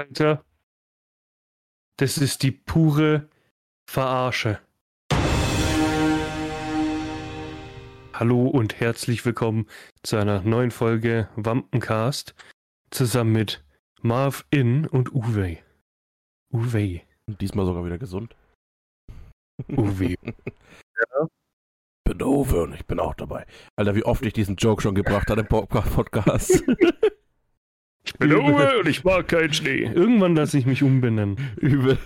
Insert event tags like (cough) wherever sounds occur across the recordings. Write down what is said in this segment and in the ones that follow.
Alter, das ist die pure Verarsche. Hallo und herzlich willkommen zu einer neuen Folge Wampencast zusammen mit Marv In und Uwe. Uwe. Diesmal sogar wieder gesund. Uwe. ja. (laughs) Bin Uwe und ich bin auch dabei. Alter, wie oft ich diesen Joke schon gebracht habe im Podcast. (laughs) Ich bin Uwe und ich mag keinen Schnee. Irgendwann lasse ich mich umbenennen. Übel.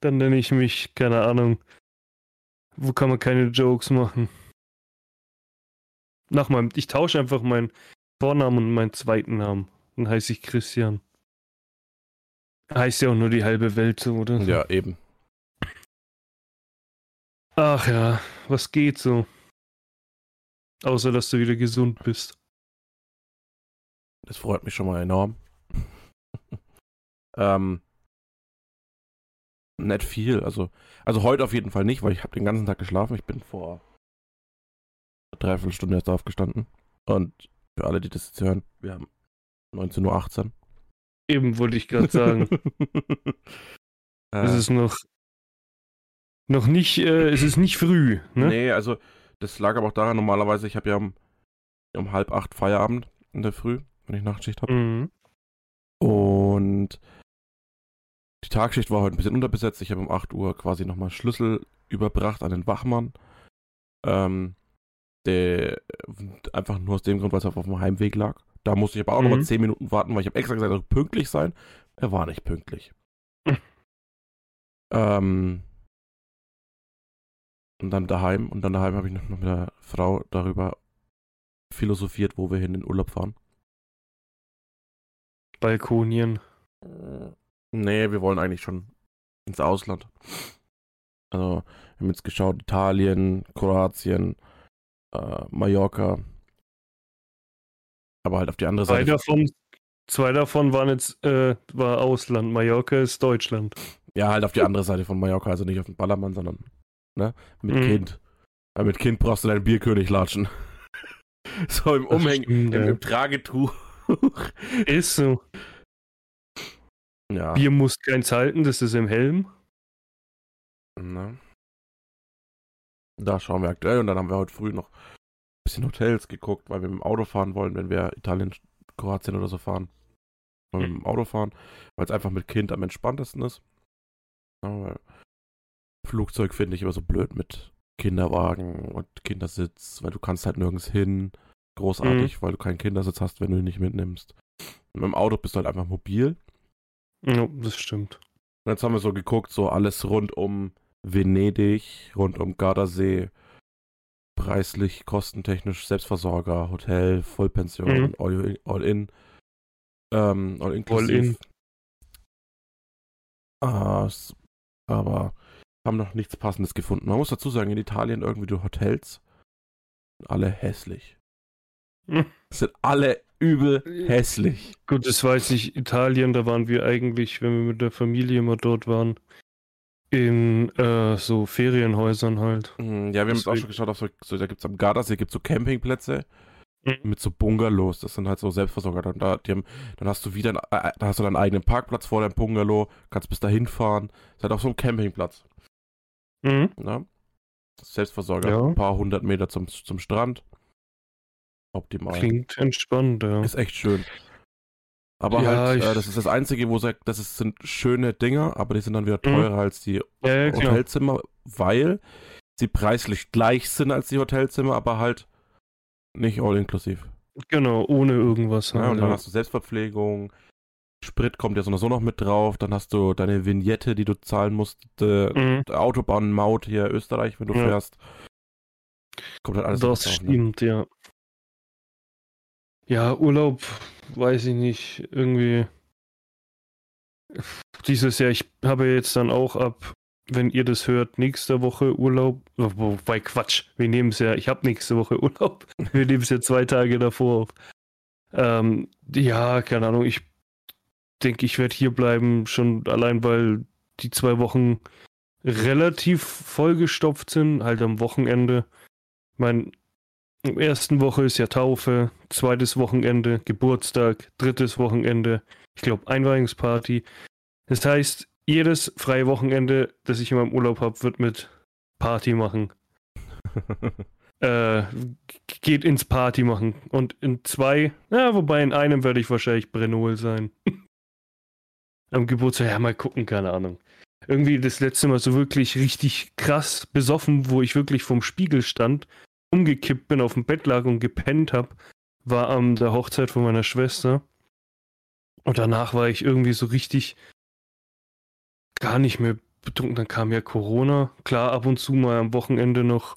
Dann nenne ich mich, keine Ahnung. Wo kann man keine Jokes machen? Nach meinem, ich tausche einfach meinen Vornamen und meinen zweiten Namen. Dann heiße ich Christian. Heißt ja auch nur die halbe Welt so, oder? So. Ja, eben. Ach ja, was geht so? Außer, dass du wieder gesund bist. Das freut mich schon mal enorm. (laughs) ähm, nicht viel. Also, also heute auf jeden Fall nicht, weil ich habe den ganzen Tag geschlafen. Ich bin vor dreiviertel Stunde erst aufgestanden. Und für alle, die das jetzt hören, wir haben 19.18 Uhr. Eben wollte ich gerade sagen. (laughs) es ist noch noch nicht, äh, es ist nicht früh, ne? Nee, also das lag aber auch daran, normalerweise, ich habe ja um, um halb acht Feierabend in der Früh wenn ich Nachtschicht habe. Mhm. Und die Tagschicht war heute ein bisschen unterbesetzt. Ich habe um 8 Uhr quasi nochmal Schlüssel überbracht an den Wachmann. Ähm, der einfach nur aus dem Grund, weil es auf dem Heimweg lag. Da musste ich aber auch mhm. nochmal 10 Minuten warten, weil ich habe extra gesagt, er soll pünktlich sein. Er war nicht pünktlich. Mhm. (laughs) Ähm, und dann daheim. Und dann daheim habe ich noch mit der Frau darüber philosophiert, wo wir hin in den Urlaub fahren. Balkonien. Nee, wir wollen eigentlich schon ins Ausland. Also, wir haben jetzt geschaut, Italien, Kroatien, äh, Mallorca. Aber halt auf die andere zwei Seite. Davon, zwei davon waren jetzt, äh, war Ausland. Mallorca ist Deutschland. Ja, halt auf die andere Seite von Mallorca, also nicht auf den Ballermann, sondern ne, mit mhm. Kind. Weil mit Kind brauchst du deinen Bierkönig latschen. (laughs) so im Umhängen, im, ja. im Tragetuch. Ist so. Ja. Bier muss keins halten, das ist im Helm. Na. Da schauen wir aktuell und dann haben wir heute früh noch ein bisschen Hotels geguckt, weil wir mit dem Auto fahren wollen, wenn wir Italien, Kroatien oder so fahren. Wollen wir mit dem Auto fahren, weil es einfach mit Kind am entspanntesten ist. Ja, Flugzeug finde ich immer so blöd mit Kinderwagen und Kindersitz, weil du kannst halt nirgends hin großartig, mhm. weil du keinen Kindersitz hast, wenn du ihn nicht mitnimmst. Und mit dem Auto bist du halt einfach mobil. Ja, das stimmt. Und jetzt haben wir so geguckt, so alles rund um Venedig, rund um Gardasee, preislich, kostentechnisch, Selbstversorger, Hotel, Vollpension, mhm. all, all, in, ähm, all inclusive. All in. Ah, aber haben noch nichts Passendes gefunden. Man muss dazu sagen, in Italien irgendwie die Hotels alle hässlich. (laughs) Sind alle übel hässlich. Gut, das weiß ich. Italien, da waren wir eigentlich, wenn wir mit der Familie immer dort waren, in äh, so Ferienhäusern halt. Mhm, ja, wir haben jetzt auch schon geschaut, auf so, so da gibt es am Gardasee gibt's so Campingplätze mhm. mit so Bungalows. Das sind halt so Selbstversorger. Dann, da, haben, dann hast du wieder, äh, da hast du deinen eigenen Parkplatz vor deinem Bungalow, kannst bis dahin fahren. Das ist halt auch so ein Campingplatz. Mhm. Ja? Selbstversorger, ja. ein paar hundert Meter zum, zum Strand optimal. Klingt entspannt, ja. Ist echt schön. Aber ja, halt, äh, das ist das Einzige, wo sagt, das ist, sind schöne Dinger, aber die sind dann wieder mhm. teurer mhm. als die ja, ja, Hotelzimmer, weil sie preislich gleich sind als die Hotelzimmer, aber halt nicht all inklusiv. Genau, ohne irgendwas. Ja, und dann hast du Selbstverpflegung, Sprit kommt ja so noch mit drauf, dann hast du deine Vignette, die du zahlen musst, mhm. Autobahnmaut hier Österreich, wenn du fährst. Kommt halt alles Das drauf, ne? stimmt, ne? ja. Ja, Urlaub, weiß ich nicht, irgendwie. Dieses Jahr, ich habe jetzt dann auch ab, wenn ihr das hört, nächste Woche Urlaub. Wobei Quatsch, wir nehmen es ja, ich habe nächste Woche (laughs) Urlaub. Wir nehmen es ja zwei Tage davor auf. Ähm, ja, keine Ahnung, ich denke, ich werde hier bleiben, schon allein, weil die zwei Wochen relativ vollgestopft sind, halt am Wochenende. Mein im ersten Woche ist ja Taufe, zweites Wochenende Geburtstag, drittes Wochenende ich glaube, Einweihungsparty. Das heißt, jedes freie Wochenende, das ich in meinem Urlaub habe, wird mit Party machen. (laughs) äh, geht ins Party machen. Und in zwei, ja, wobei in einem werde ich wahrscheinlich Brenol sein. (laughs) Am Geburtstag, ja, mal gucken, keine Ahnung. Irgendwie das letzte Mal so wirklich richtig krass besoffen, wo ich wirklich vorm Spiegel stand, umgekippt bin, auf dem Bett lag und gepennt habe, war an der Hochzeit von meiner Schwester. Und danach war ich irgendwie so richtig gar nicht mehr betrunken. Dann kam ja Corona. Klar, ab und zu mal am Wochenende noch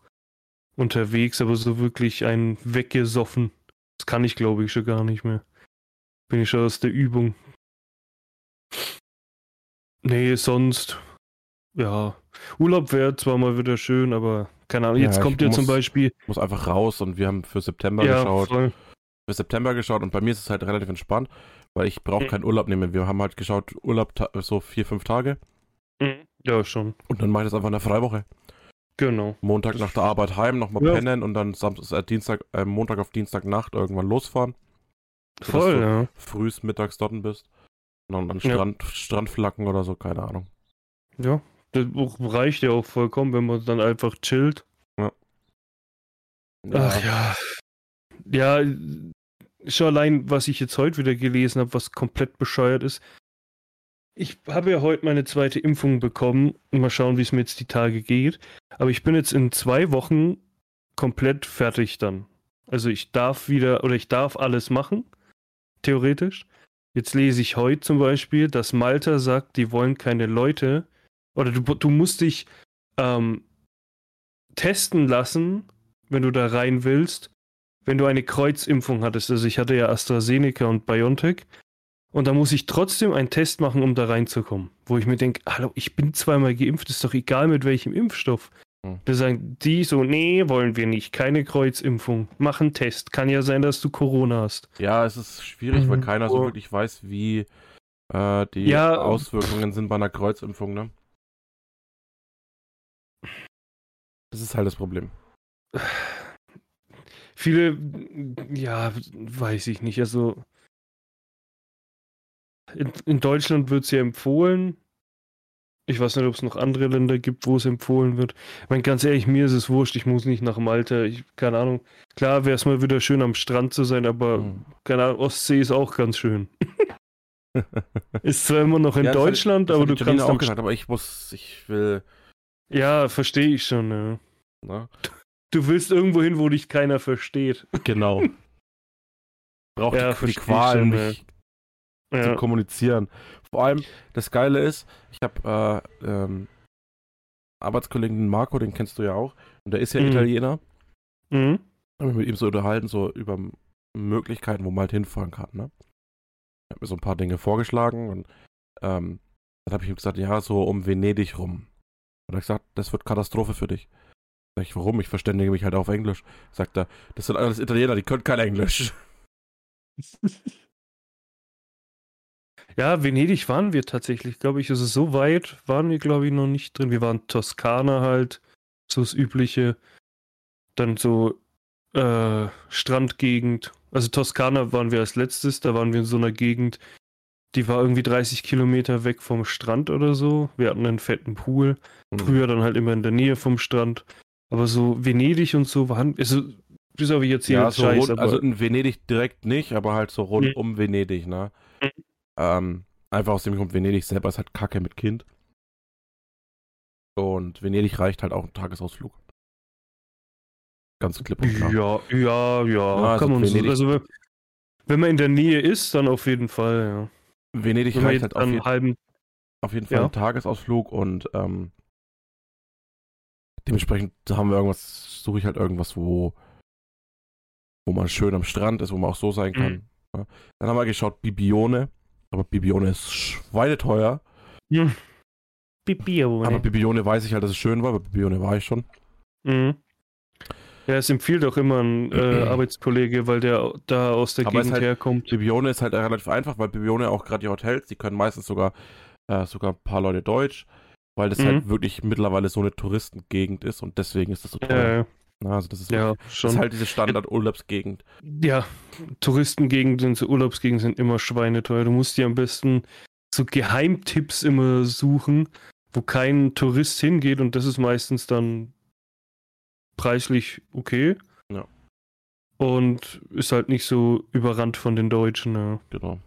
unterwegs, aber so wirklich ein weggesoffen. Das kann ich, glaube ich, schon gar nicht mehr. Bin ich schon aus der Übung. Nee, sonst. Ja. Urlaub wäre zwar mal wieder schön, aber keine Ahnung. Jetzt ja, kommt ja zum Beispiel. muss einfach raus und wir haben für September ja, geschaut. Voll. Für September geschaut und bei mir ist es halt relativ entspannt, weil ich brauche mhm. keinen Urlaub nehmen. Wir haben halt geschaut, Urlaub so vier, fünf Tage. Mhm. Ja, schon. Und dann mache ich das einfach in der Freiwoche. Genau. Montag nach der Arbeit heim, nochmal ja. pennen und dann Samstag, äh, Dienstag, äh, Montag auf Dienstagnacht irgendwann losfahren. Voll, ja. Frühs mittags dort bist. Und dann an Strand, ja. Strandflacken oder so, keine Ahnung. Ja, das reicht ja auch vollkommen, wenn man dann einfach chillt. Ja. Ach ja. Ja, schon allein, was ich jetzt heute wieder gelesen habe, was komplett bescheuert ist. Ich habe ja heute meine zweite Impfung bekommen. Mal schauen, wie es mir jetzt die Tage geht. Aber ich bin jetzt in zwei Wochen komplett fertig dann. Also ich darf wieder oder ich darf alles machen, theoretisch. Jetzt lese ich heute zum Beispiel, dass Malta sagt, die wollen keine Leute oder du, du musst dich ähm, testen lassen, wenn du da rein willst, wenn du eine Kreuzimpfung hattest. Also ich hatte ja AstraZeneca und BioNTech und da muss ich trotzdem einen Test machen, um da reinzukommen. Wo ich mir denke, hallo, ich bin zweimal geimpft, ist doch egal mit welchem Impfstoff. Hm. Da sagen die so, nee, wollen wir nicht, keine Kreuzimpfung. Mach einen Test. Kann ja sein, dass du Corona hast. Ja, es ist schwierig, mhm. weil keiner so wirklich weiß, wie äh, die ja, Auswirkungen sind bei einer Kreuzimpfung, ne? Das ist halt das Problem. (sighs) Viele, ja, weiß ich nicht. Also in, in Deutschland wird es ja empfohlen. Ich weiß nicht, ob es noch andere Länder gibt, wo es empfohlen wird. Ich meine, ganz ehrlich, mir ist es wurscht, ich muss nicht nach Malta. Ich, keine Ahnung. Klar wäre es mal wieder schön am Strand zu sein, aber mhm. keine Ahnung, Ostsee ist auch ganz schön. (laughs) ist zwar immer noch in ja, Deutschland, hat, aber du kannst auch gesagt, aber ich muss, ich will. Ja, verstehe ich schon, ja. Na? Du willst irgendwo hin, wo dich keiner versteht. Genau. (laughs) Braucht ja, die, die Qual nicht ja. zu kommunizieren. Vor allem, das Geile ist, ich habe äh, ähm, Arbeitskollegen Marco, den kennst du ja auch, und der ist ja mhm. Italiener. Mhm. Habe mich mit ihm so unterhalten, so über Möglichkeiten, wo man halt hinfahren kann. Ne? Ich habe mir so ein paar Dinge vorgeschlagen und ähm, dann habe ich ihm gesagt, ja, so um Venedig rum. Und er hat gesagt, das wird Katastrophe für dich. Sag ich, warum? Ich verständige mich halt auf Englisch. Sagt er, das sind alles Italiener, die können kein Englisch. (laughs) Ja, Venedig waren wir tatsächlich, glaube ich. Also so weit waren wir, glaube ich, noch nicht drin. Wir waren Toskana halt, so das Übliche. Dann so äh, Strandgegend. Also Toskana waren wir als letztes, da waren wir in so einer Gegend, die war irgendwie 30 Kilometer weg vom Strand oder so. Wir hatten einen fetten Pool. Mhm. Früher dann halt immer in der Nähe vom Strand. Aber so Venedig und so waren, also bis auf jetzt hier ja, so Scheiß, rund, Also in Venedig direkt nicht, aber halt so rund mhm. um Venedig, ne? Mhm. Ähm, einfach aus dem Grund, Venedig selber ist halt kacke mit Kind. Und Venedig reicht halt auch ein Tagesausflug. Ganz klipp und klar. Ja, ja, ja. also kann man Venedig, so, also, wenn man in der Nähe ist, dann auf jeden Fall, ja. Venedig reicht halt auf, je halben, auf jeden Fall ja. ein Tagesausflug und ähm, dementsprechend haben wir irgendwas, suche ich halt irgendwas, wo, wo man schön am Strand ist, wo man auch so sein kann. Mhm. Ja. Dann haben wir geschaut, Bibione. Aber Bibione ist schweineteuer. Hm. Bibione. Aber Bibione weiß ich halt, dass es schön war, aber Bibione war ich schon. Mhm. Ja, es empfiehlt auch immer ein äh, (clears throat) Arbeitskollege, weil der da aus der aber Gegend halt, herkommt. Bibione ist halt relativ einfach, weil Bibione auch gerade die Hotels, die können meistens sogar äh, sogar ein paar Leute Deutsch, weil das halt mhm. halt wirklich mittlerweile so eine Touristengegend ist und deswegen ist das so teuer. Ja, Also das ist, Ja, das schon. ist halt diese Standard-Urlaubsgegend. Ja, Touristengegenden, so Urlaubsgegenden sind immer schweineteuer. Du musst dir am besten so Geheimtipps immer suchen, wo kein Tourist hingeht und das ist meistens dann preislich okay. Ja. Und ist halt nicht so überrannt von den Deutschen. Ja. Genau.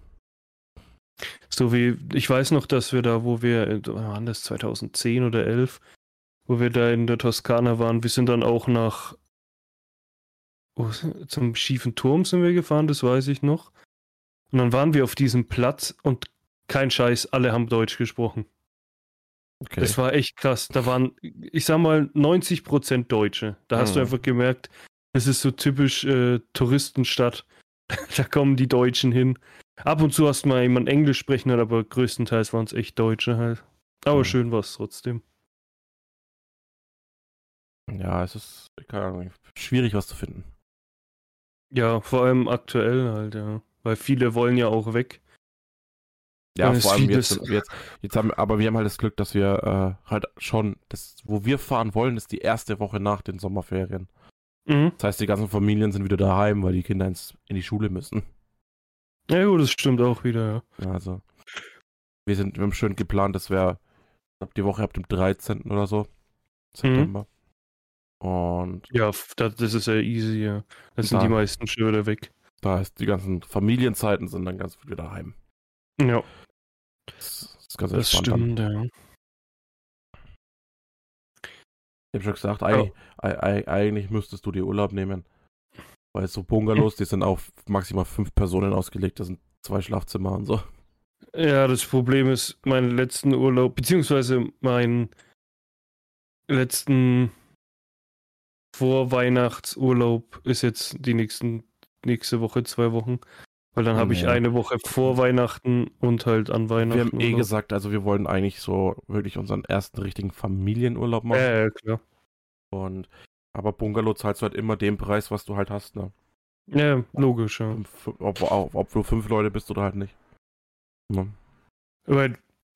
So wie, ich weiß noch, dass wir da, wo wir, äh, wann war das 2010 oder 11, wo wir da in der Toskana waren, wir sind dann auch nach sind- zum schiefen Turm sind wir gefahren, das weiß ich noch. Und dann waren wir auf diesem Platz und kein Scheiß, alle haben Deutsch gesprochen. Okay. Das war echt krass. Da waren, ich sag mal, 90% Deutsche. Da hast du Mhm. einfach gemerkt, es ist so typisch äh, Touristenstadt. (laughs) da kommen die Deutschen hin. Ab und zu hast du mal jemand Englisch sprechen, aber größtenteils waren es echt Deutsche halt. Aber Mhm. schön war es trotzdem. ja, es ist keine Ahnung, schwierig, was zu finden. Ja, vor allem aktuell halt, ja. Weil viele wollen ja auch weg. Ja, vor allem jetzt, jetzt, jetzt haben, aber wir haben halt das Glück, dass wir äh, halt schon, das, wo wir fahren wollen, ist die erste Woche nach den Sommerferien. Mhm. Das heißt, die ganzen Familien sind wieder daheim, weil die Kinder ins, in die Schule müssen. Ja, gut, das stimmt auch wieder, ja. Ja, Also, wir sind, wir haben schön geplant, das wäre ab die Woche ab dem 13. oder so, September. Und Ja, das, das ist ja easy, ja. Da sind die meisten schon wieder weg. da ist die ganzen Familienzeiten sind dann ganz wieder daheim. Ja, Das ist ganz das entspannt dann. stimmt, ja. Ich habe schon gesagt, eigentlich, ei- ei- eigentlich müsstest du dir Urlaub nehmen. Weil so Bungalows, die sind auf maximal fünf Personen ausgelegt. Das sind zwei Schlafzimmer und so. Ja, das Problem ist, meinen letzten Urlaub, beziehungsweise meinen letzten Vorweihnachtsurlaub ist jetzt die nächsten, nächste Woche, zwei Wochen. Weil dann habe ich eine Woche vor Weihnachten und halt an Weihnachten. Wir haben eh Urlaub. gesagt, also wir wollen eigentlich so wirklich unseren ersten richtigen Familienurlaub machen. Ja, ja, klar. Und, aber Bungalow zahlst du halt immer den Preis, was du halt hast. Ne? Ja, logisch, ja. Ob, ob, ob du fünf Leute bist oder halt nicht. Ne? Aber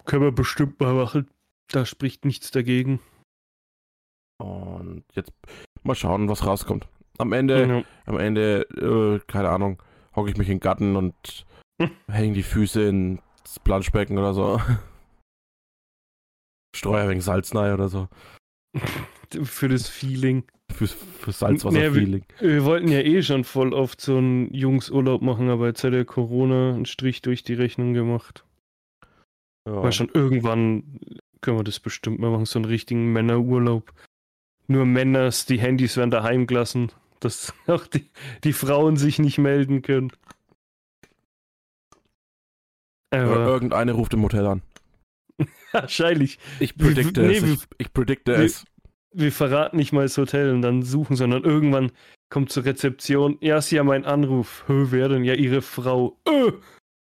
können wir bestimmt mal machen. Da spricht nichts dagegen. Und jetzt mal schauen, was rauskommt. Am Ende Ja. Am Ende, äh, keine Ahnung, hocke ich mich in den Garten und (laughs) hänge die Füße ins Planschbecken oder so. (laughs) Streue ein wenig Salz rein oder so. (laughs) Für das Feeling. Für, für Salzwasser-Feeling. Wir wollten ja eh schon voll oft so einen Jungsurlaub machen, aber jetzt hat der Corona einen Strich durch die Rechnung gemacht. Ja. Weil schon irgendwann können wir das bestimmt mal machen, so einen richtigen Männerurlaub. Nur Männers, die Handys werden daheim gelassen, dass (laughs) auch die, die Frauen sich nicht melden können. Aber Irgendeine ruft im Hotel an. (laughs) wahrscheinlich. Ich Wir- predikte nee, es. wir- Ich, ich predikte wir- es. Wir verraten nicht mal das Hotel und dann suchen, sondern irgendwann kommt zur Rezeption. Ja, Sie haben einen Anruf. Hö, wer denn? Ja, Ihre Frau. Äh,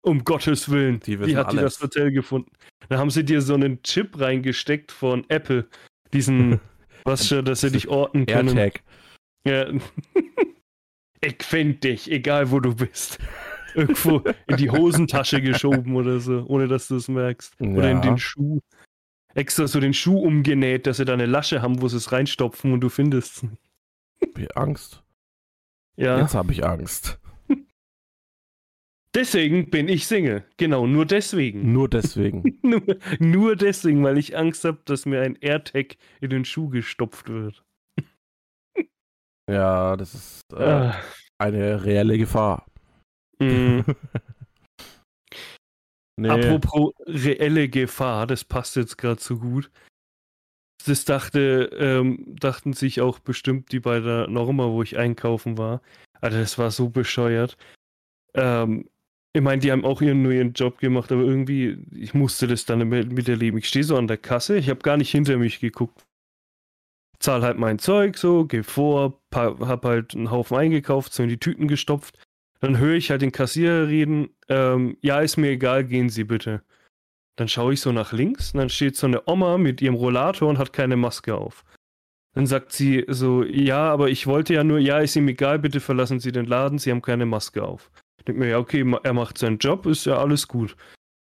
um Gottes Willen. Die wissen hat die alles. das Hotel gefunden? Da haben sie dir so einen Chip reingesteckt von Apple. Diesen, (laughs) was schon, dass sie dich orten können. AirTag. Ja. (laughs) ich find dich, egal wo du bist. Irgendwo in die (laughs) Hosentasche geschoben oder so, ohne dass du es merkst. Oder in Ja. den Schuh. Extra so den Schuh umgenäht, dass sie da eine Lasche haben, wo sie es reinstopfen und du findest es nicht. Hab Angst. Ja, Jetzt habe ich Angst. (laughs) deswegen bin ich Single. Genau, nur deswegen. Nur deswegen. (laughs) nur, nur deswegen, weil ich Angst habe, dass mir ein AirTag in den Schuh gestopft wird. ja, das ist äh, Ah, eine reelle Gefahr. mh. (laughs) nee. Apropos reelle Gefahr, das passt jetzt gerade so gut. Das dachte, ähm, dachten sich auch bestimmt die bei der Norma, wo ich einkaufen war. Also das war so bescheuert. Ähm, ich meine, die haben auch ihren, ihren Job gemacht, aber irgendwie, ich musste das dann mit- miterleben. Ich stehe so an der Kasse, ich habe gar nicht hinter mich geguckt. Zahl halt mein Zeug so, geh vor, hab halt einen Haufen eingekauft, so in die Tüten gestopft. Dann höre ich halt den Kassierer reden, ähm, ja, ist mir egal, gehen Sie bitte. Dann schaue ich so nach links und dann steht so eine Oma mit ihrem Rollator und hat keine Maske auf. Dann sagt sie so, ja, aber ich wollte ja nur, ja, ist ihm egal, bitte verlassen Sie den Laden, Sie haben keine Maske auf. Denkt mir, ja, okay, er macht seinen Job, ist ja alles gut.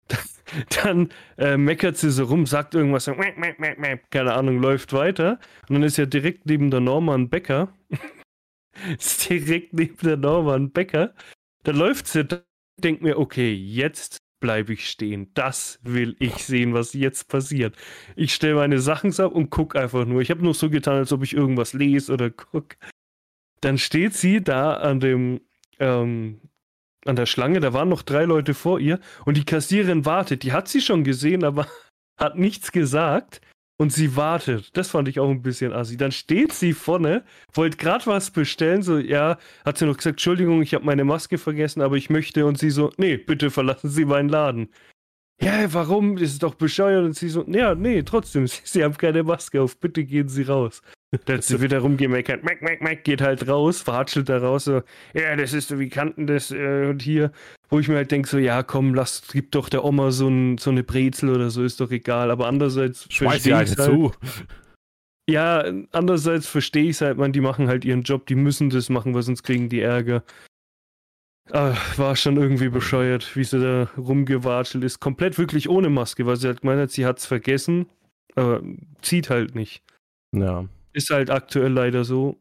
(laughs) Dann äh, meckert sie so rum, sagt irgendwas, so, keine Ahnung, läuft weiter. Und dann ist ja direkt neben der Norman Becker. (laughs) (laughs) ist direkt neben der Norman Becker. Da läuft sie, denkt mir, okay, jetzt bleibe ich stehen. Das will ich sehen, was jetzt passiert. Ich stelle meine Sachen ab und gucke einfach nur. Ich habe nur so getan, als ob ich irgendwas lese oder gucke. Dann steht sie da an dem ähm, an der Schlange, da waren noch drei Leute vor ihr und die Kassiererin wartet. Die hat sie schon gesehen, aber (laughs) hat nichts gesagt und sie wartet. Das fand ich auch ein bisschen assi. Dann steht sie vorne, wollte gerade was bestellen, so, ja, hat sie noch gesagt, Entschuldigung, ich habe meine Maske vergessen, aber ich möchte und sie so, nee, bitte verlassen Sie meinen Laden. Ja, warum? Das ist doch bescheuert. Und sie so, ja, nee, trotzdem, (laughs) sie, sie haben keine Maske auf, bitte gehen Sie raus. Da hat sie wieder rumgemeckert, Mac, Mac, Mac, geht halt raus, verhatschelt da raus, so, ja, das ist so, wie kannten das äh, und hier, wo ich mir halt denke, so, ja, komm, lass, gib doch der Oma so, ein, so eine Brezel oder so, ist doch egal, aber andererseits Schmeiß die halt zu. Ja, andererseits verstehe ich es halt, man, die machen halt ihren Job, die müssen das machen, weil sonst kriegen die Ärger. Ah, war schon irgendwie bescheuert, wie sie da rumgewatschelt ist. Komplett wirklich ohne Maske, weil sie halt gemeint hat, sie hat es vergessen, aber zieht halt nicht. Ja. Ist halt aktuell leider so.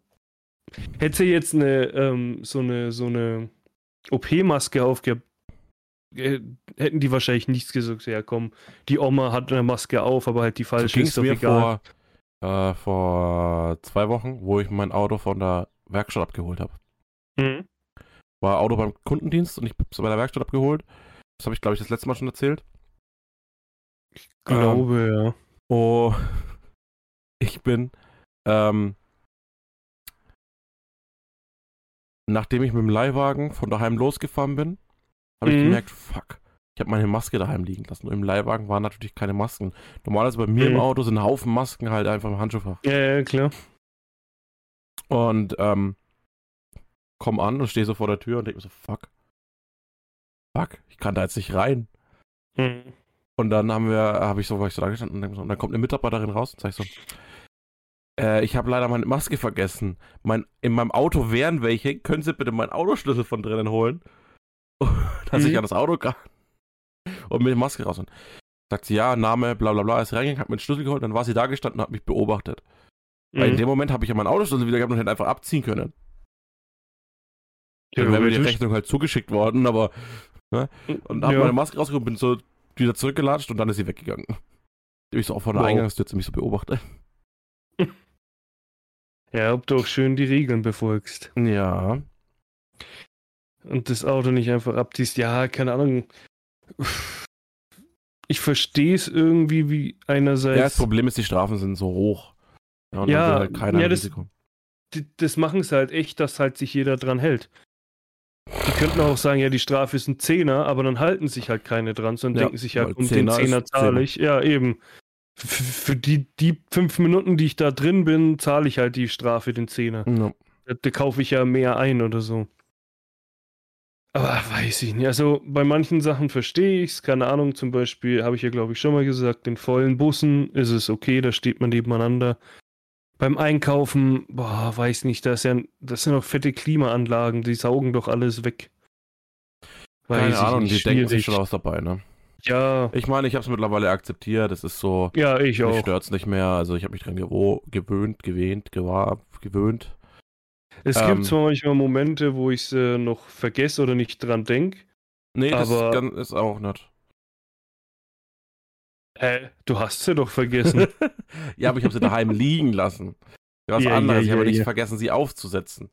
Hätte sie jetzt eine, ähm, so eine, so eine OP-Maske aufgehabt, äh, hätten die wahrscheinlich nichts gesagt. Ja, komm, die Oma hat eine Maske auf, aber halt die falsche so ist doch mir egal. Vor, äh, vor zwei Wochen, wo ich mein Auto von der Werkstatt abgeholt habe. Mhm. War Auto beim Kundendienst und ich habe es bei der Werkstatt abgeholt. Das habe ich, glaube ich, das letzte Mal schon erzählt. Ich glaube, ähm, ja. Oh, (laughs) ich bin ähm, nachdem ich mit dem Leihwagen von daheim losgefahren bin, habe mhm. ich gemerkt, fuck, ich habe meine Maske daheim liegen lassen. Nur im Leihwagen waren natürlich keine Masken. Normalerweise bei mir mhm. im Auto sind Haufen Masken halt einfach im Handschuhfach. Ja, ja, klar. Und ähm, komm an und stehe so vor der Tür und denke mir so, fuck. Fuck, ich kann da jetzt nicht rein. Mhm. Und dann haben wir, habe ich so, war ich so da gestanden und, und dann kommt eine Mitarbeiterin raus und sage ich so, äh, ich habe leider meine Maske vergessen. Mein, in meinem Auto wären welche. Können Sie bitte meinen Autoschlüssel von drinnen holen? (laughs) Dass mhm. ich an das Auto kann. Und mit der Maske raus. Und sagt sie, ja, Name, bla bla bla, ist reingegangen, hat mir den Schlüssel geholt, dann war sie da gestanden und hat mich beobachtet. Mhm. Weil in mhm. dem Moment habe ich ja meinen Autoschlüssel wieder gehabt und hätte einfach abziehen können. Dann wäre mir die Rechnung halt zugeschickt worden, aber. Ne? Und habe ja. meine Maske rausgeholt, bin so wieder zurückgelatscht und dann ist sie weggegangen. Ich so auch von der wow. Eingangstür ziemlich so beobachtet. (laughs) Ja, ob du auch schön die Regeln befolgst. Ja. Und das Auto nicht einfach abziehst. Ja, keine Ahnung. Ich verstehe es irgendwie, wie einerseits. Ja, das Problem ist, die Strafen sind so hoch. Ja, und ja, halt keiner ja, das, das machen sie halt echt, dass halt sich jeder dran hält. Die könnten auch sagen, ja, die Strafe ist ein Zehner, aber dann halten sich halt keine dran, sondern ja, denken sich halt, um den Zehner zahle ich. Ja, eben für die, die fünf Minuten, die ich da drin bin, zahle ich halt die Strafe, den Zehner. No. Da, da, kaufe ich ja mehr ein oder so. Aber weiß ich nicht. Also bei manchen Sachen verstehe ich es. Keine Ahnung, zum Beispiel habe ich ja, glaube ich, schon mal gesagt, in vollen Bussen ist es okay, da steht man nebeneinander. Beim Einkaufen, boah, weiß nicht, das, ja, das sind doch fette Klimaanlagen, die saugen doch alles weg. Weiß Keine Ahnung, nicht, die schwierig. denken sich schon was dabei, ne? Ja. Ich meine, ich habe es mittlerweile akzeptiert. Es ist so. Ja, ich auch. Mich stört es nicht mehr. Also ich habe mich dran gewöhnt, gewöhnt, gewahr, gewöhnt. Es ähm, gibt zwar manchmal Momente, wo ich es äh, noch vergesse oder nicht dran denke. Nee, das aber... ist auch nicht. Hä? Du hast sie doch vergessen. (laughs) ja, aber ich habe sie daheim liegen lassen. Was ja, anderes. Ja, ich habe ja, nicht vergessen, sie aufzusetzen.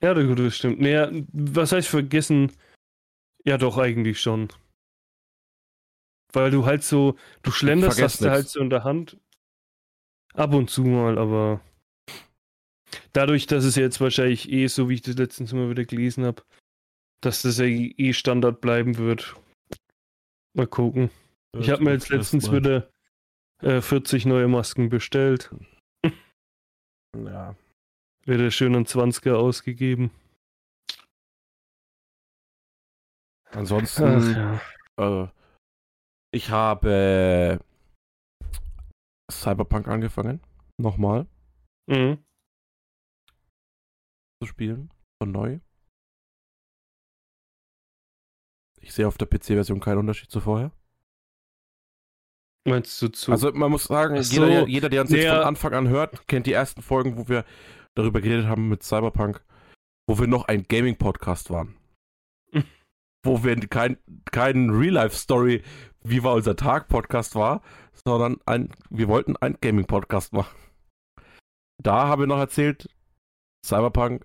Ja, das stimmt. Naja, was heißt vergessen? Ja, doch, eigentlich schon. Weil du halt so, du schlenderst, hast du halt so in der Hand. Ab und zu mal, aber dadurch, dass es jetzt wahrscheinlich eh, so wie ich das letztens mal wieder gelesen habe, dass das eh Standard bleiben wird. Mal gucken. Ich habe mir jetzt letztens wieder äh, 40 neue Masken bestellt. (laughs) Ja. Wieder schön einen 20er ausgegeben. Ansonsten, Ach, ja. äh, ich habe Cyberpunk angefangen. Nochmal. Mhm. Zu spielen. Von neu. Ich sehe auf der PC-Version keinen Unterschied zu vorher. Meinst du zu? Also man muss sagen, so. jeder, jeder, der uns jetzt Ja. von Anfang an hört, kennt die ersten Folgen, wo wir darüber geredet haben mit Cyberpunk, wo wir noch ein Gaming-Podcast waren. (laughs) wo wir kein, kein Real-Life-Story, wie war unser Tag-Podcast war, sondern ein, wir wollten einen Gaming-Podcast machen. Da haben wir noch erzählt, Cyberpunk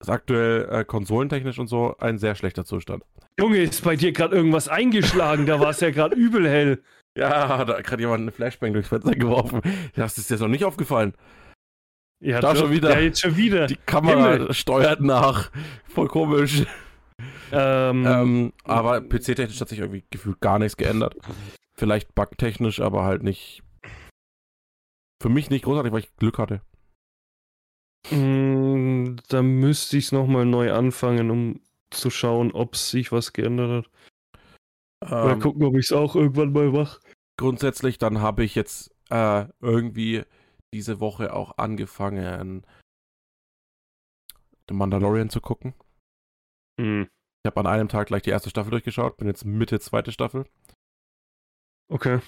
ist aktuell äh, konsolentechnisch und so ein sehr schlechter Zustand. Junge, ist bei dir gerade irgendwas eingeschlagen? Da war es ja gerade übel hell. Ja, da hat gerade jemand eine Flashbang durchs Fenster geworfen. Das ist dir noch nicht aufgefallen. Ja, Da schon wieder. Ja, jetzt schon wieder. Die Kamera Himmel. steuert nach. Voll komisch. Ähm, Ähm, aber PC-technisch hat sich irgendwie gefühlt gar nichts geändert. Vielleicht bugtechnisch, aber halt nicht. Für mich nicht großartig, weil ich Glück hatte. mh, da müsste ich es nochmal neu anfangen, um zu schauen, ob sich was geändert hat. Oder Ähm, gucken, ob ich es auch irgendwann mal mache. grundsätzlich, dann habe ich jetzt äh, irgendwie diese Woche auch angefangen, The Mandalorian zu gucken. Hm. Ich habe an einem Tag gleich die erste Staffel durchgeschaut, bin jetzt Mitte zweite Staffel. Okay.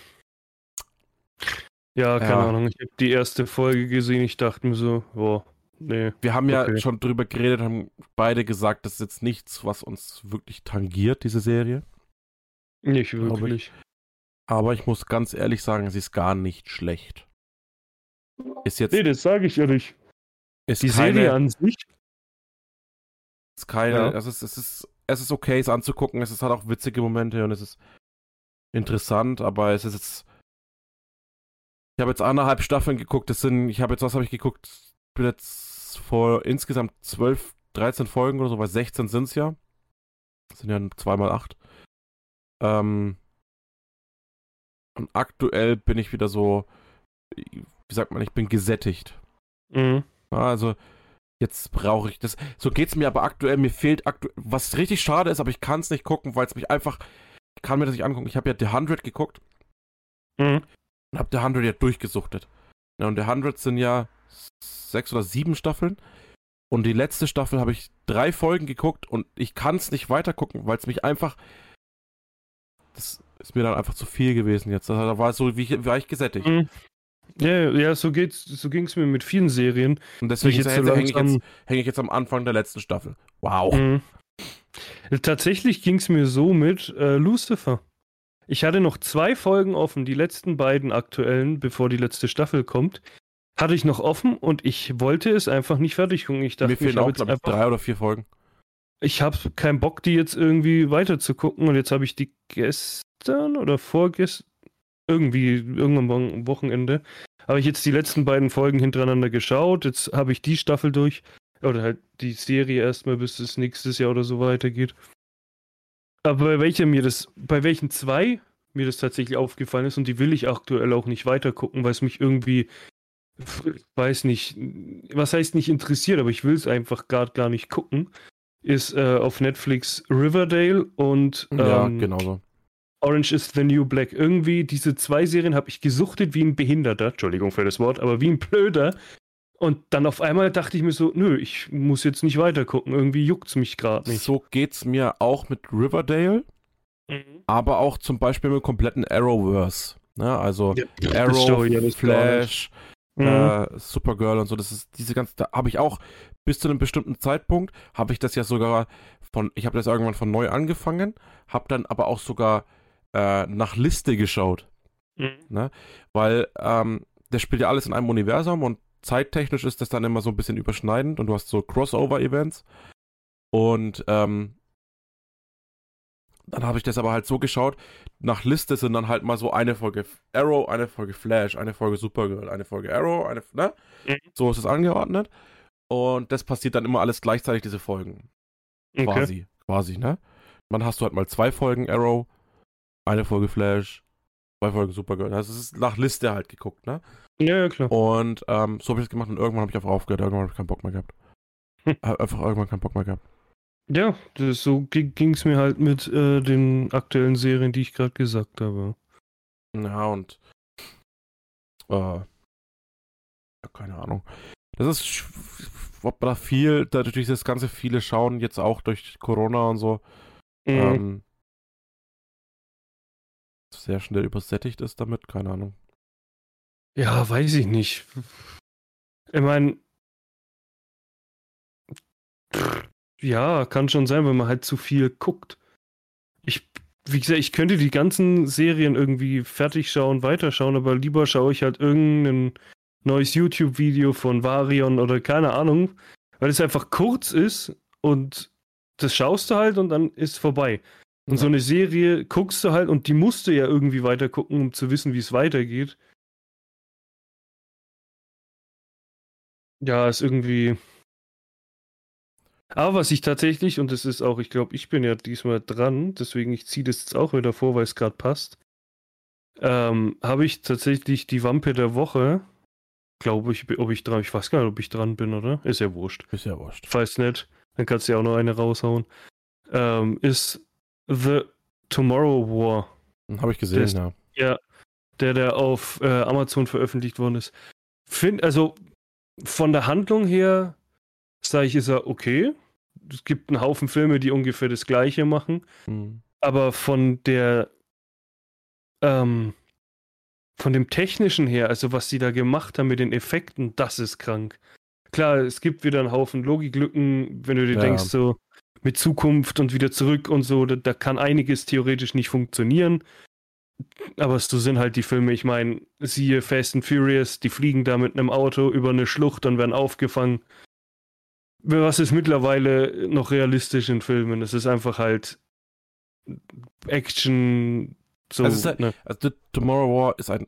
Ja, keine Ja. Ahnung. Ich habe die erste Folge gesehen. Ich dachte mir so, boah, nee. Wir haben ja Okay. schon drüber geredet, haben beide gesagt, das ist jetzt nichts, was uns wirklich tangiert, diese Serie. Nicht ich. wirklich. Aber ich muss ganz ehrlich sagen, sie ist gar nicht schlecht. Ist jetzt Nee, das sage ich ja nicht. ist Die keine, Serie an sich. ist keine Ja. es, ist, es, ist, es ist okay, es anzugucken. Es ist halt auch witzige Momente und es ist interessant, aber es ist jetzt. Ich habe jetzt anderthalb Staffeln geguckt. Das sind, ich habe jetzt, was habe ich geguckt? Ich bin jetzt vor insgesamt 12, 13 Folgen oder so, weil 16 sind es ja. Das sind ja zweimal acht. Ähm, und aktuell bin ich wieder so, wie sagt man, ich bin gesättigt. Mhm. Also, jetzt brauche ich das. So geht's mir aber aktuell. Mir fehlt aktuell. Was richtig schade ist, aber ich kann es nicht gucken, weil es mich einfach. Ich kann mir das nicht angucken. Ich habe ja The 100 geguckt Mhm. und habe The 100 ja durchgesuchtet. Ja, und The 100 sind ja sechs oder sieben Staffeln. Und die letzte Staffel habe ich drei Folgen geguckt und ich kann es nicht weiter gucken, weil es mich einfach. Das ist mir dann einfach zu viel gewesen jetzt. Da war es so, wie ich, war ich gesättigt. Mhm. Ja, ja, so geht's, so ging's mir mit vielen Serien. Und deswegen ich so hänge ich, häng ich jetzt am Anfang der letzten Staffel. Wow. Mhm. Tatsächlich ging es mir so mit äh, Lucifer. Ich hatte noch zwei Folgen offen, die letzten beiden aktuellen, bevor die letzte Staffel kommt. Hatte ich noch offen und ich wollte es einfach nicht fertig gucken. Ich dachte, Mir ich fehlen habe auch, jetzt glaube ich, drei oder vier Folgen. Ich habe keinen Bock, die jetzt irgendwie weiter zu gucken und jetzt habe ich die gestern oder vorgestern, irgendwie, irgendwann am Wochenende, habe ich jetzt die letzten beiden Folgen hintereinander geschaut. Jetzt habe ich die Staffel durch. Oder halt die Serie erstmal, bis es nächstes Jahr oder so weitergeht. Aber bei welcher mir das, bei welchen zwei mir das tatsächlich aufgefallen ist und die will ich aktuell auch nicht weiter gucken, weil es mich irgendwie, weiß nicht, was heißt nicht interessiert, aber ich will es einfach gerade gar nicht gucken, ist äh, auf Netflix Riverdale und ja, ähm, genau so. Orange is the New Black. Irgendwie diese zwei Serien habe ich gesuchtet wie ein Behinderter, Entschuldigung für das Wort, aber wie ein Blöder. Und dann auf einmal dachte ich mir so, nö, ich muss jetzt nicht weiter gucken. Irgendwie juckt's mich gerade nicht. So geht's mir auch mit Riverdale, Mhm. aber auch zum Beispiel mit kompletten Arrowverse. Ne? Also Ja, Arrow, gar Flash, Mhm. äh, Supergirl und so. Das ist diese ganze, da habe ich auch bis zu einem bestimmten Zeitpunkt habe ich das ja sogar von, ich habe das irgendwann von neu angefangen, habe dann aber auch sogar äh, nach Liste geschaut. Mhm. weil ähm, das spielt ja alles in einem Universum und zeittechnisch ist das dann immer so ein bisschen überschneidend und du hast so Crossover-Events. Und ähm, dann habe ich das aber halt so geschaut, nach Liste sind dann halt mal so eine Folge Arrow, eine Folge Flash, eine Folge Supergirl, eine Folge Arrow, eine, ne? Mhm. So ist es angeordnet. Und das passiert dann immer alles gleichzeitig, diese Folgen. Okay. Quasi, quasi, ne? Dann hast du halt mal zwei Folgen Arrow, eine Folge Flash, zwei Folgen Supergirl. Also es ist nach Liste halt geguckt, ne? Ja, ja, klar. Und ähm, so habe ich das gemacht und irgendwann habe ich einfach aufgehört. Irgendwann habe ich keinen Bock mehr gehabt. Hm. Hab Einfach irgendwann keinen Bock mehr gehabt. Ja, das, so ging es mir halt mit äh, den aktuellen Serien, die ich gerade gesagt habe. Ja, und äh, keine Ahnung. Das ist ob da viel, dadurch dieses ganze viele schauen, jetzt auch durch Corona und so. Mhm. Ähm, sehr schnell übersättigt ist damit, keine Ahnung. Ja, weiß ich nicht. Ich meine, ja, kann schon sein, wenn man halt zu viel guckt. Ich, wie gesagt, ich könnte die ganzen Serien irgendwie fertig schauen, weiterschauen, aber lieber schaue ich halt irgendein neues YouTube-Video von Varion oder keine Ahnung, weil es einfach kurz ist und das schaust du halt und dann ist vorbei. Und ja. so eine Serie guckst du halt und die musst du ja irgendwie weiter gucken, um zu wissen, wie es weitergeht. Ja, ist irgendwie. Aber was ich tatsächlich, und das ist auch, ich glaube, ich bin ja diesmal dran, deswegen ich ziehe das jetzt auch wieder vor, weil es gerade passt. Ähm, habe ich tatsächlich die Wampe der Woche, glaube ich, ob ich dran, ich weiß gar nicht, ob ich dran bin, oder? Ist ja wurscht. Ist ja wurscht. Falls nicht, dann kannst du ja auch noch eine raushauen. Ähm, ist The Tomorrow War. Habe ich gesehen, der, ja. Ja, der, der auf äh, Amazon veröffentlicht worden ist. Find, also von der Handlung her, sage ich, ist er okay. Es gibt einen Haufen Filme, die ungefähr das Gleiche machen. Mhm. Aber von der, ähm, von dem Technischen her, also was sie da gemacht haben mit den Effekten, das ist krank. Klar, es gibt wieder einen Haufen Logiklücken, wenn du dir ja. denkst, so mit Zukunft und wieder zurück und so, da, da kann einiges theoretisch nicht funktionieren. Aber so sind halt die Filme. Ich meine, siehe Fast and Furious, die fliegen da mit einem Auto über eine Schlucht und werden aufgefangen. Was ist mittlerweile noch realistisch in Filmen? Es ist einfach halt Action. So, also, halt, ne? also Tomorrow War ist ein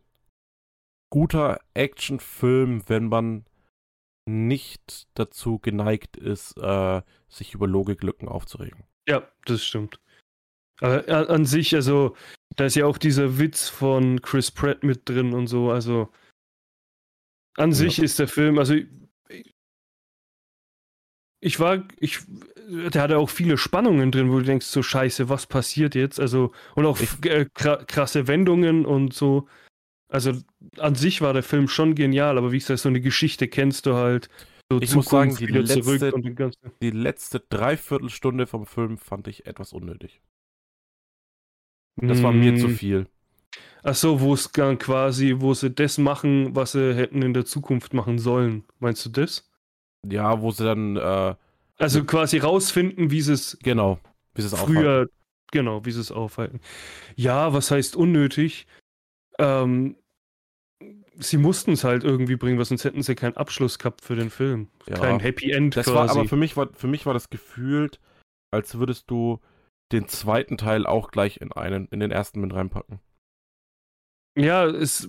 guter Actionfilm, wenn man nicht dazu geneigt ist, äh, sich über Logiklücken aufzuregen. Ja, das stimmt. Aber äh, an sich, also, da ist ja auch dieser Witz von Chris Pratt mit drin und so, also an ja. sich ist der Film, also ich war, ich, der hatte auch viele Spannungen drin, wo du denkst, so scheiße, was passiert jetzt? Also, und auch äh, krasse Wendungen und so. Also, an sich war der Film schon genial, aber wie gesagt, so eine Geschichte kennst du halt. So ich muss sagen, die letzte, die letzte Dreiviertelstunde vom Film fand ich etwas unnötig. Das war mir zu hm. viel. Ach so, wo es quasi, wo sie das machen, was sie hätten in der Zukunft machen sollen. Meinst du das? Ja, wo sie dann. Äh, also quasi rausfinden, wie sie es. Genau, wie sie es früher. Aufhalten. Genau, wie sie es aufhalten. Ja, was heißt unnötig? Ähm, sie mussten es halt irgendwie bringen, weil sonst hätten sie keinen Abschluss gehabt für den Film. Ja. Kein Happy End das quasi. War, aber für mich war, für mich war das gefühlt, als würdest du den zweiten Teil auch gleich in einen, in den ersten mit reinpacken. Ja, ist,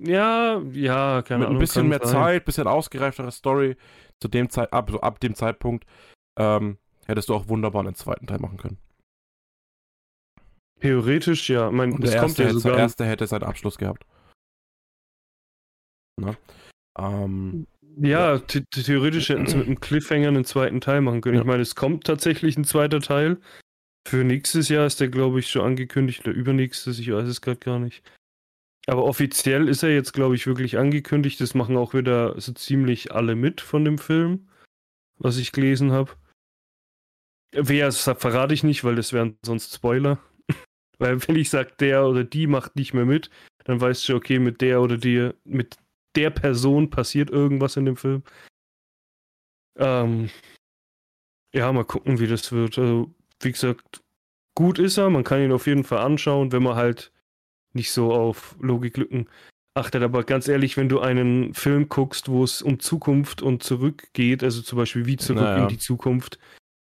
ja, ja, keine Mit Ahnung. ein bisschen mehr sein. Zeit, bisschen ausgereiftere Story. Zu dem Zeit, ab, so ab dem Zeitpunkt, ähm, hättest du auch wunderbar einen zweiten Teil machen können. Theoretisch, ja. Mein, Und der, erste, ja hätte, der erste hätte seinen Abschluss gehabt. Na? Ähm, ja, ja. theoretisch hätten sie mit einem Cliffhanger einen zweiten Teil machen können. Ja. Ich meine, es kommt tatsächlich ein zweiter Teil. Für nächstes Jahr ist der, glaube ich, schon angekündigt oder übernächstes, ich weiß es gerade gar nicht. Aber offiziell ist er jetzt, glaube ich, wirklich angekündigt. Das machen auch wieder so ziemlich alle mit von dem Film, was ich gelesen habe. Wer es verrate ich nicht, weil das wären sonst Spoiler. (laughs) weil wenn ich sage, der oder die macht nicht mehr mit, dann weißt du, okay, mit der oder dir, mit der Person passiert irgendwas in dem Film. Ähm, ja, mal gucken, wie das wird. Also, wie gesagt, gut ist er, man kann ihn auf jeden Fall anschauen, wenn man halt nicht so auf Logiklücken achtet. Aber ganz ehrlich, wenn du einen Film guckst, wo es um Zukunft und zurück geht, also zum Beispiel wie zurück naja. in die Zukunft,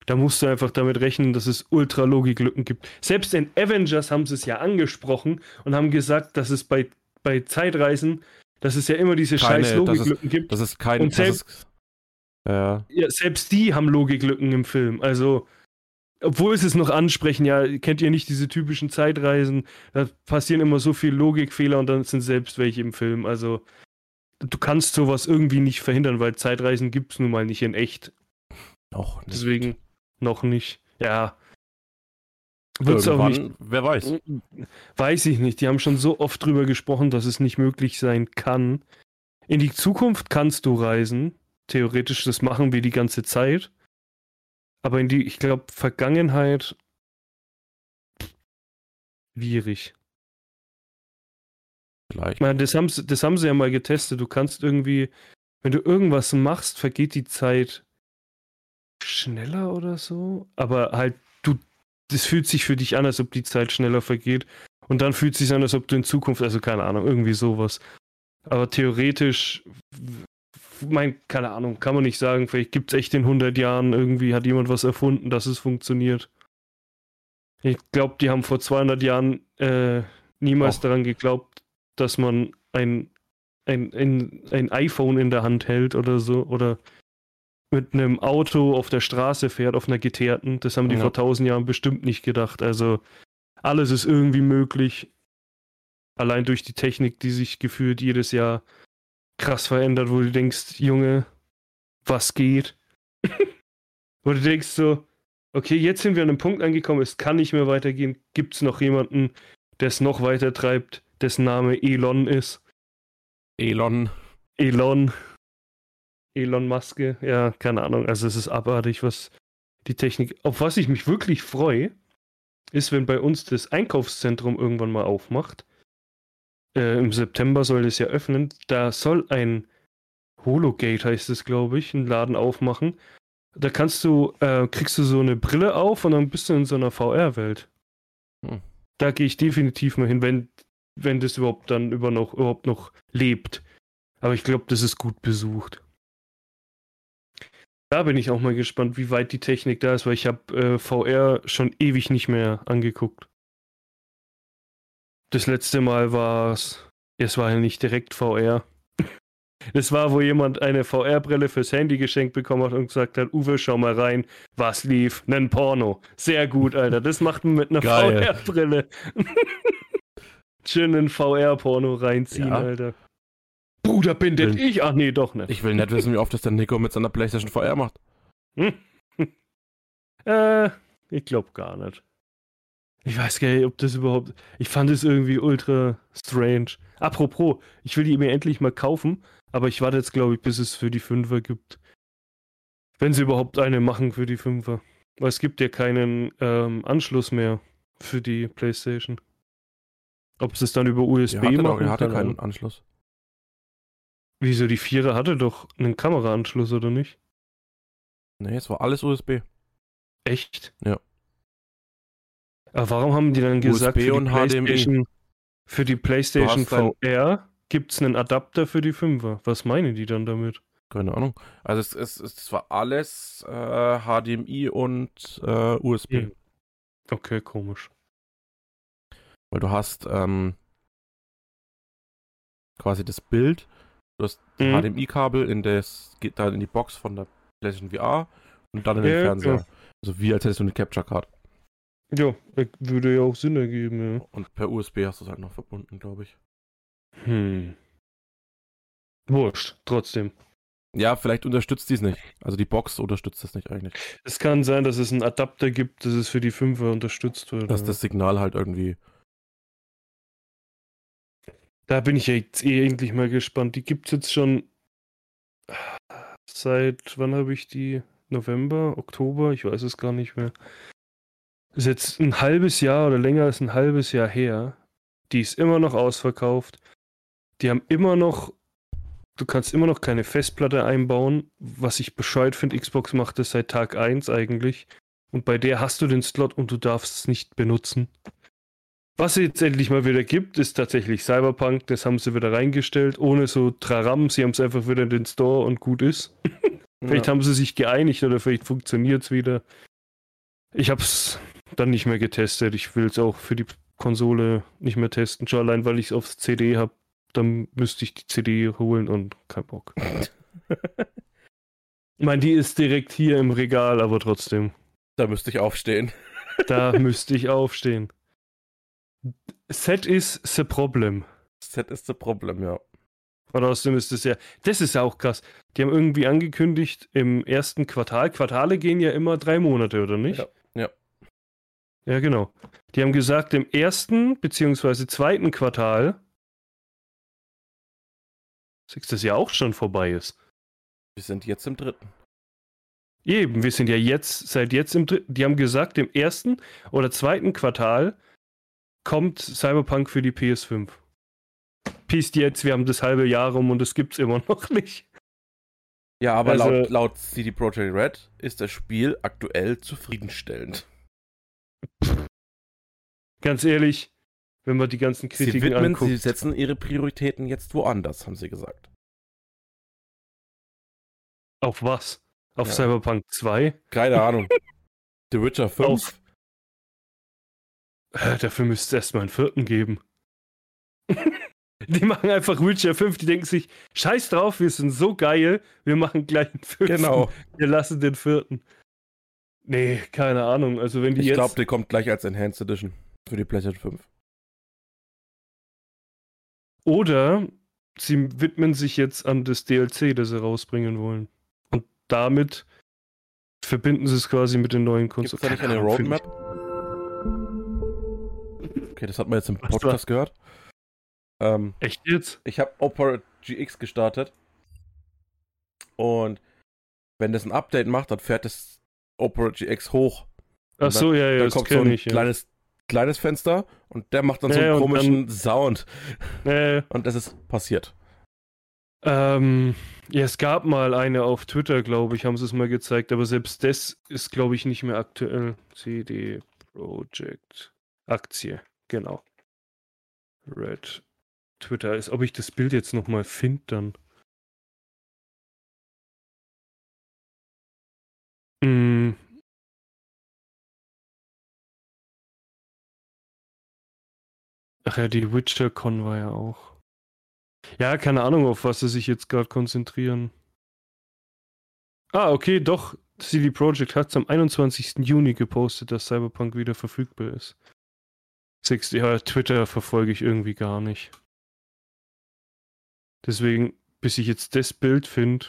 da musst du einfach damit rechnen, dass es Ultra-Logiklücken gibt. Selbst in Avengers haben sie es ja angesprochen und haben gesagt, dass es bei, bei Zeitreisen, dass es ja immer diese Keine, scheiß Logiklücken gibt. Das ist kein. Und selbst, ist, ja. ja. selbst die haben Logiklücken im Film. Also obwohl sie es noch ansprechen, ja, kennt ihr nicht diese typischen Zeitreisen? Da passieren immer so viele Logikfehler und dann sind selbst welche im Film. Also, du kannst sowas irgendwie nicht verhindern, weil Zeitreisen gibt es nun mal nicht in echt. Noch nicht. Deswegen noch nicht. Ja. Wird's auch nicht. Wer weiß. Weiß ich nicht. Die haben schon so oft drüber gesprochen, dass es nicht möglich sein kann. In die Zukunft kannst du reisen. Theoretisch, das machen wir die ganze Zeit. Aber in die, ich glaube, Vergangenheit schwierig. Vielleicht. Ich meine, das haben, sie, das haben sie ja mal getestet. Du kannst irgendwie, wenn du irgendwas machst, vergeht die Zeit schneller oder so. Aber halt, du, das fühlt sich für dich an, als ob die Zeit schneller vergeht. Und dann fühlt es sich an, als ob du in Zukunft, also keine Ahnung, irgendwie sowas. Aber theoretisch, mein, keine Ahnung, kann man nicht sagen. Vielleicht gibt es echt in 100 Jahren irgendwie, hat jemand was erfunden, dass es funktioniert. Ich glaube, die haben vor 200 Jahren äh, niemals Och. daran geglaubt, dass man ein, ein, ein, ein iPhone in der Hand hält oder so. Oder mit einem Auto auf der Straße fährt, auf einer geteerten. Das haben die ja. vor 1000 Jahren bestimmt nicht gedacht. Also alles ist irgendwie möglich. Allein durch die Technik, die sich gefühlt jedes Jahr krass verändert, wo du denkst, Junge, was geht? (laughs) wo du denkst so, okay, jetzt sind wir an einem Punkt angekommen, es kann nicht mehr weitergehen. Gibt es noch jemanden, der es noch weiter treibt, dessen Name Elon ist? Elon. Elon. Elon Musk, ja, keine Ahnung. Also es ist abartig, was die Technik. Auf was ich mich wirklich freue, ist, wenn bei uns das Einkaufszentrum irgendwann mal aufmacht. Äh, Im September soll es ja öffnen. Da soll ein Hologate, heißt es, glaube ich, einen Laden aufmachen. Da kannst du, äh, kriegst du so eine Brille auf und dann bist du in so einer VR-Welt. Hm. Da gehe ich definitiv mal hin, wenn, wenn das überhaupt dann über noch, überhaupt noch lebt. Aber ich glaube, das ist gut besucht. Da bin ich auch mal gespannt, wie weit die Technik da ist, weil ich habe äh, VR schon ewig nicht mehr angeguckt. Das letzte Mal war es, es war ja nicht direkt VR. (laughs) Es war, wo jemand eine VR-Brille fürs Handy geschenkt bekommen hat und gesagt hat, Uwe, schau mal rein, was lief? Nen Porno. Sehr gut, Alter. Das macht man mit einer VR-Brille. (laughs) Schön einen VR-Porno reinziehen, ja. Alter. Bruder, bin denn ich? Ach nee, doch nicht. Ich will nicht wissen, wie oft das der Nico mit seiner PlayStation VR macht. Hm. (laughs) äh, ich glaube gar nicht. Ich weiß gar nicht, ob das überhaupt. Ich fand es irgendwie ultra strange. Apropos, ich will die mir endlich mal kaufen, aber ich warte jetzt, glaube ich, bis es für die Fünfer gibt. Wenn sie überhaupt eine machen für die Fünfer. Weil es gibt ja keinen ähm, Anschluss mehr für die PlayStation. Ob sie es dann über USB machen? Doch, er hatte keinen Anschluss. Wieso, die Vierer hatte doch einen Kameraanschluss, oder nicht? Nee, es war alles USB. Echt? Ja. Aber warum haben die dann gesagt, USB für, die PlayStation, für die PlayStation VR gibt es einen Adapter für die 5er? Was meinen die dann damit? Keine Ahnung. Also es, es, es war alles äh, HDMI und äh, USB. Hm. Okay, komisch. Weil du hast ähm, quasi das Bild Du hast mhm. HDMI-Kabel in das, geht dann in die Box von der PlayStation VR und dann in den ja, Fernseher. Ja. Also wie als hättest du eine Capture Card. Ja, würde ja auch Sinn ergeben, ja. Und per USB hast du es halt noch verbunden, glaube ich. Hm. Wurscht, trotzdem. Ja, vielleicht unterstützt die es nicht. Also die Box unterstützt das nicht eigentlich. Es kann sein, dass es einen Adapter gibt, dass es für die 5er unterstützt wird. Dass das Signal halt irgendwie da bin ich ja jetzt eh endlich mal gespannt. Die gibt es jetzt schon seit, wann habe ich die? November, Oktober? Ich weiß es gar nicht mehr. Ist jetzt ein halbes Jahr oder länger als ein halbes Jahr her. Die ist immer noch ausverkauft. Die haben immer noch, du kannst immer noch keine Festplatte einbauen. Was ich bescheuert finde, Xbox macht das seit Tag 1 eigentlich. Und bei der hast du den Slot und du darfst es nicht benutzen. Was es jetzt endlich mal wieder gibt, ist tatsächlich Cyberpunk. Das haben sie wieder reingestellt, ohne so Traram. Sie haben es einfach wieder in den Store und gut ist. (laughs) vielleicht ja. haben sie sich geeinigt oder vielleicht funktioniert es wieder. Ich habe es dann nicht mehr getestet. Ich will es auch für die Konsole nicht mehr testen. Schon allein, weil ich es aufs CD habe. Dann müsste ich die CD holen und kein Bock. ich meine, die ist direkt hier im Regal, aber trotzdem. Da müsste ich aufstehen. (laughs) da müsste ich aufstehen. Set is the problem. Set is the problem, ja. Und außerdem ist das ja, das ist ja auch krass. Die haben irgendwie angekündigt im ersten Quartal. Quartale gehen ja immer drei Monate, oder nicht? Ja. Ja, genau. Die haben gesagt, im ersten beziehungsweise zweiten Quartal, das ja auch schon vorbei ist. Wir sind jetzt im dritten. Eben, wir sind ja jetzt, seit jetzt im dritten. Die haben gesagt, im ersten oder zweiten Quartal kommt Cyberpunk für die PS5. pisst jetzt, wir haben das halbe Jahr rum und das gibt's immer (laughs) noch nicht. Ja, aber also, laut, laut CD Projekt Red ist das Spiel aktuell zufriedenstellend. Ganz ehrlich, wenn man die ganzen Kritiken sie widmen, anguckt. Sie setzen ihre Prioritäten jetzt woanders, haben sie gesagt. Auf was? Auf ja. Cyberpunk 2? Keine (laughs) Ahnung. The Witcher 5? Auf... Äh, dafür müsste es erstmal einen vierten geben. (laughs) Die machen einfach Witcher 5, die denken sich, scheiß drauf, wir sind so geil, wir machen gleich einen vierten. Genau. Wir lassen den vierten. Nee, keine Ahnung. Also wenn die ich glaube, der kommt gleich als Enhanced Edition für die PlayStation 5. Oder sie widmen sich jetzt an das DLC, das sie rausbringen wollen. Und damit verbinden sie es quasi mit den neuen Konsolen. Gibt es da nicht eine Roadmap? Okay, das hat man jetzt im Podcast gehört. Ähm, Echt jetzt? Ich habe Opera GX gestartet. Und wenn das ein Update macht, dann fährt das Opera GX hoch. Ach so, ja, ja, dann kommt so ein ich, kleines, kleines Fenster und der macht dann so einen komischen dann, Sound. Äh, (laughs) und das ist passiert. Ähm, ja, es gab mal eine auf Twitter, glaube ich, haben sie es mal gezeigt, aber selbst das ist, glaube ich, nicht mehr aktuell. CD Projekt Aktie, genau. Red Twitter ist. Ob ich das Bild jetzt nochmal finde, dann. Mm. Ach ja, die WitcherCon war ja auch. Ja, keine Ahnung, auf was sie sich jetzt gerade konzentrieren. Ah, okay, doch. CD Projekt hat es am 21. Juni gepostet, dass Cyberpunk wieder verfügbar ist. Sechs, ja, Twitter verfolge ich irgendwie gar nicht. Deswegen, bis ich jetzt das Bild finde,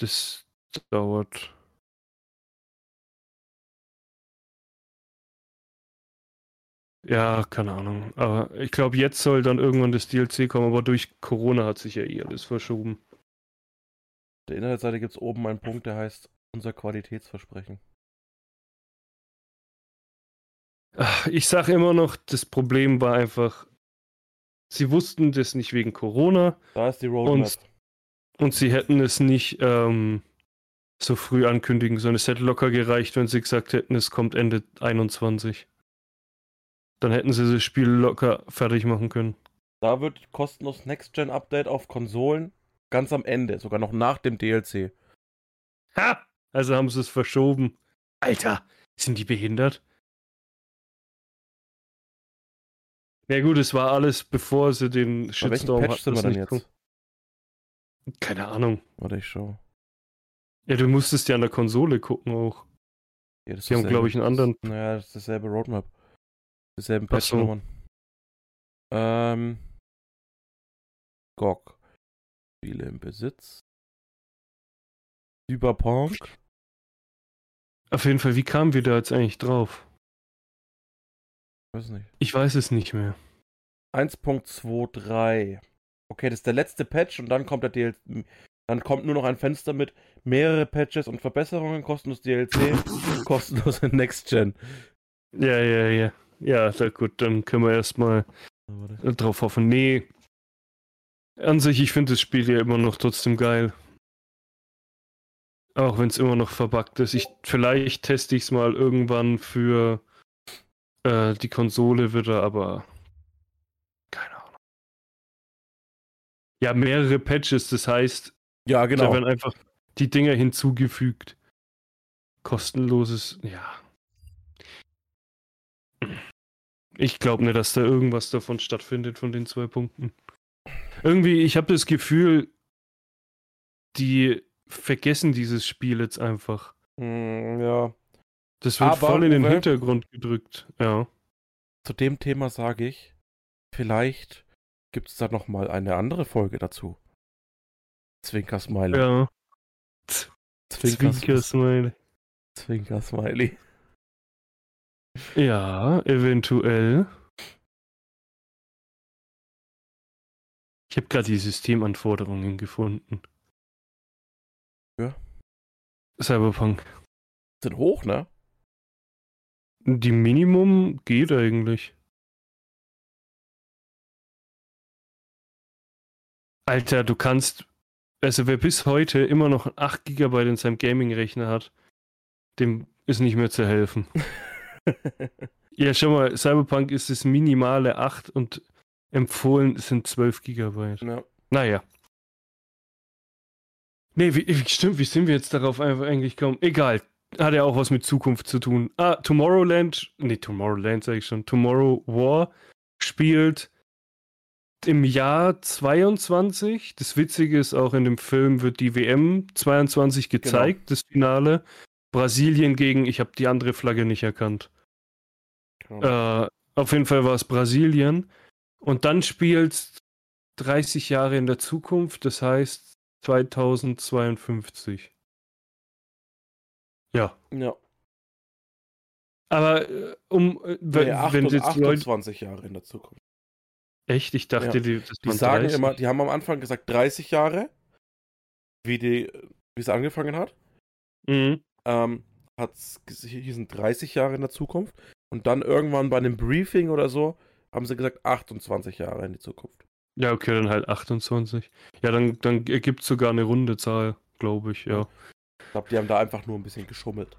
das dauert. Ja, keine Ahnung. Aber ich glaube, jetzt soll dann irgendwann das DLC kommen, aber durch Corona hat sich ja eh alles verschoben. Auf der Internetseite gibt es oben einen Punkt, der heißt unser Qualitätsversprechen. Ich sage immer noch, das Problem war einfach, sie wussten das nicht wegen Corona. Da ist die Roadmap. Und, und sie hätten es nicht ähm, so früh ankündigen sollen. Es hätte locker gereicht, wenn sie gesagt hätten, es kommt Ende 21. Dann hätten sie das Spiel locker fertig machen können. Da wird kostenlos Next-Gen-Update auf Konsolen ganz am Ende, sogar noch nach dem DLC. Ha! Also haben sie es verschoben. Alter, sind die behindert? Ja gut, es war alles, bevor sie den Shitstorm hatten. sind wir denn jetzt? Kommt. Keine Ahnung. Warte, ich schau. Ja, du musstest ja an der Konsole gucken auch. Ja, das Die haben, glaube ich, einen anderen. Naja, das ist dasselbe Roadmap. Dieselben Patch-Nummern. So. Ähm. GOG. Spiele im Besitz. Cyberpunk. Auf jeden Fall, wie kamen wir da jetzt eigentlich drauf? Weiß nicht. Ich weiß es nicht mehr. 1.23. Okay, das ist der letzte Patch und dann kommt der DLC. Dann kommt nur noch ein Fenster mit mehrere Patches und Verbesserungen, kostenlos DLC, (laughs) kostenlos Next Gen. Ja, ja, ja. Ja, sehr gut, dann können wir erstmal drauf hoffen. Nee. An sich, ich finde das Spiel ja immer noch trotzdem geil. Auch wenn es immer noch verbuggt ist. Ich, vielleicht teste ich es mal irgendwann für äh, die Konsole wieder, aber keine Ahnung. Ja, mehrere Patches, das heißt, ja, genau. da werden einfach die Dinger hinzugefügt. Kostenloses, ja. Ich glaube nicht, dass da irgendwas davon stattfindet von den zwei Punkten. Irgendwie, ich habe das Gefühl, die vergessen dieses Spiel jetzt einfach. Mm, ja. Das wird Aber, voll in den Hintergrund gedrückt, ja. Zu dem Thema sage ich, vielleicht gibt es da nochmal eine andere Folge dazu. Zwinker Smiley. Ja. Zwinker, Smiley. Zwinker Smiley. Ja, eventuell. Ich habe gerade die Systemanforderungen gefunden. Ja. Cyberpunk. Sind hoch, ne? Die Minimum geht eigentlich. Alter, du kannst, also wer bis heute immer noch 8 GB in seinem Gaming-Rechner hat, dem ist nicht mehr zu helfen. (laughs) ja, schau mal, Cyberpunk ist das minimale 8 und empfohlen sind 12 GB. Ja. Naja. Nee, wie, wie, stimmt, wie sind wir jetzt darauf einfach eigentlich gekommen? Egal. Hat ja auch was mit Zukunft zu tun. Ah, Tomorrowland, nee, Tomorrowland sag ich schon, Tomorrow War spielt im Jahr 22. Das Witzige ist auch in dem Film wird die WM 22 gezeigt, genau. das Finale. Brasilien gegen, ich habe die andere Flagge nicht erkannt. Genau. Äh, auf jeden Fall war es Brasilien. Und dann spielt 30 Jahre in der Zukunft, das heißt 2052. Ja. Ja. Aber äh, um äh, wenn, nee, wenn jetzt 28 Leute... Jahre in der Zukunft. Echt? Ich dachte, ja. die, die sagen 30. immer, die haben am Anfang gesagt 30 Jahre, wie die, wie es angefangen hat. Mhm. Ähm, hat hießen 30 Jahre in der Zukunft und dann irgendwann bei einem Briefing oder so haben sie gesagt 28 Jahre in die Zukunft. Ja, okay, dann halt 28. Ja, dann, dann ergibt sogar eine runde Zahl, glaube ich, ja. Ich glaube, die haben da einfach nur ein bisschen geschummelt.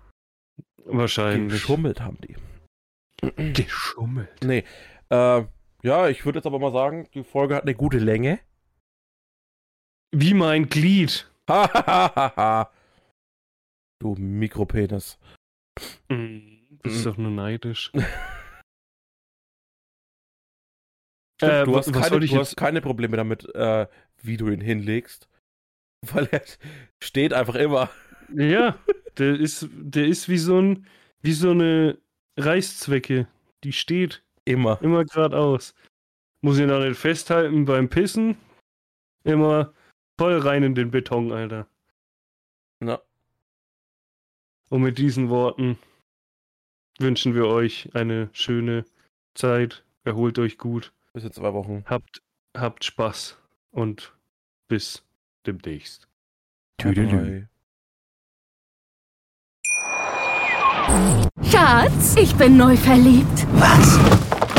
Wahrscheinlich. Geschummelt haben die. Geschummelt. Nee. Äh, ja, ich würde jetzt aber mal sagen, die Folge hat eine gute Länge. Wie mein Glied. (laughs) du Mikropenis. Mm, bist mm. doch nur neidisch. (laughs) Äh, du, hast keine, du hast keine, Probleme damit, äh, wie du ihn hinlegst. (laughs) Weil er steht einfach immer. Ja, der ist, der ist wie so ein, wie so eine Reißzwecke. Die steht. Immer. Immer geradeaus. Muss ihn auch nicht festhalten beim Pissen. Immer voll rein in den Beton, Alter. Na. Und mit diesen Worten wünschen wir euch eine schöne Zeit. Erholt euch gut. Bis in zwei Wochen. Habt, habt Spaß und bis demnächst. Tüdelü. Schatz, ich bin neu verliebt. Was?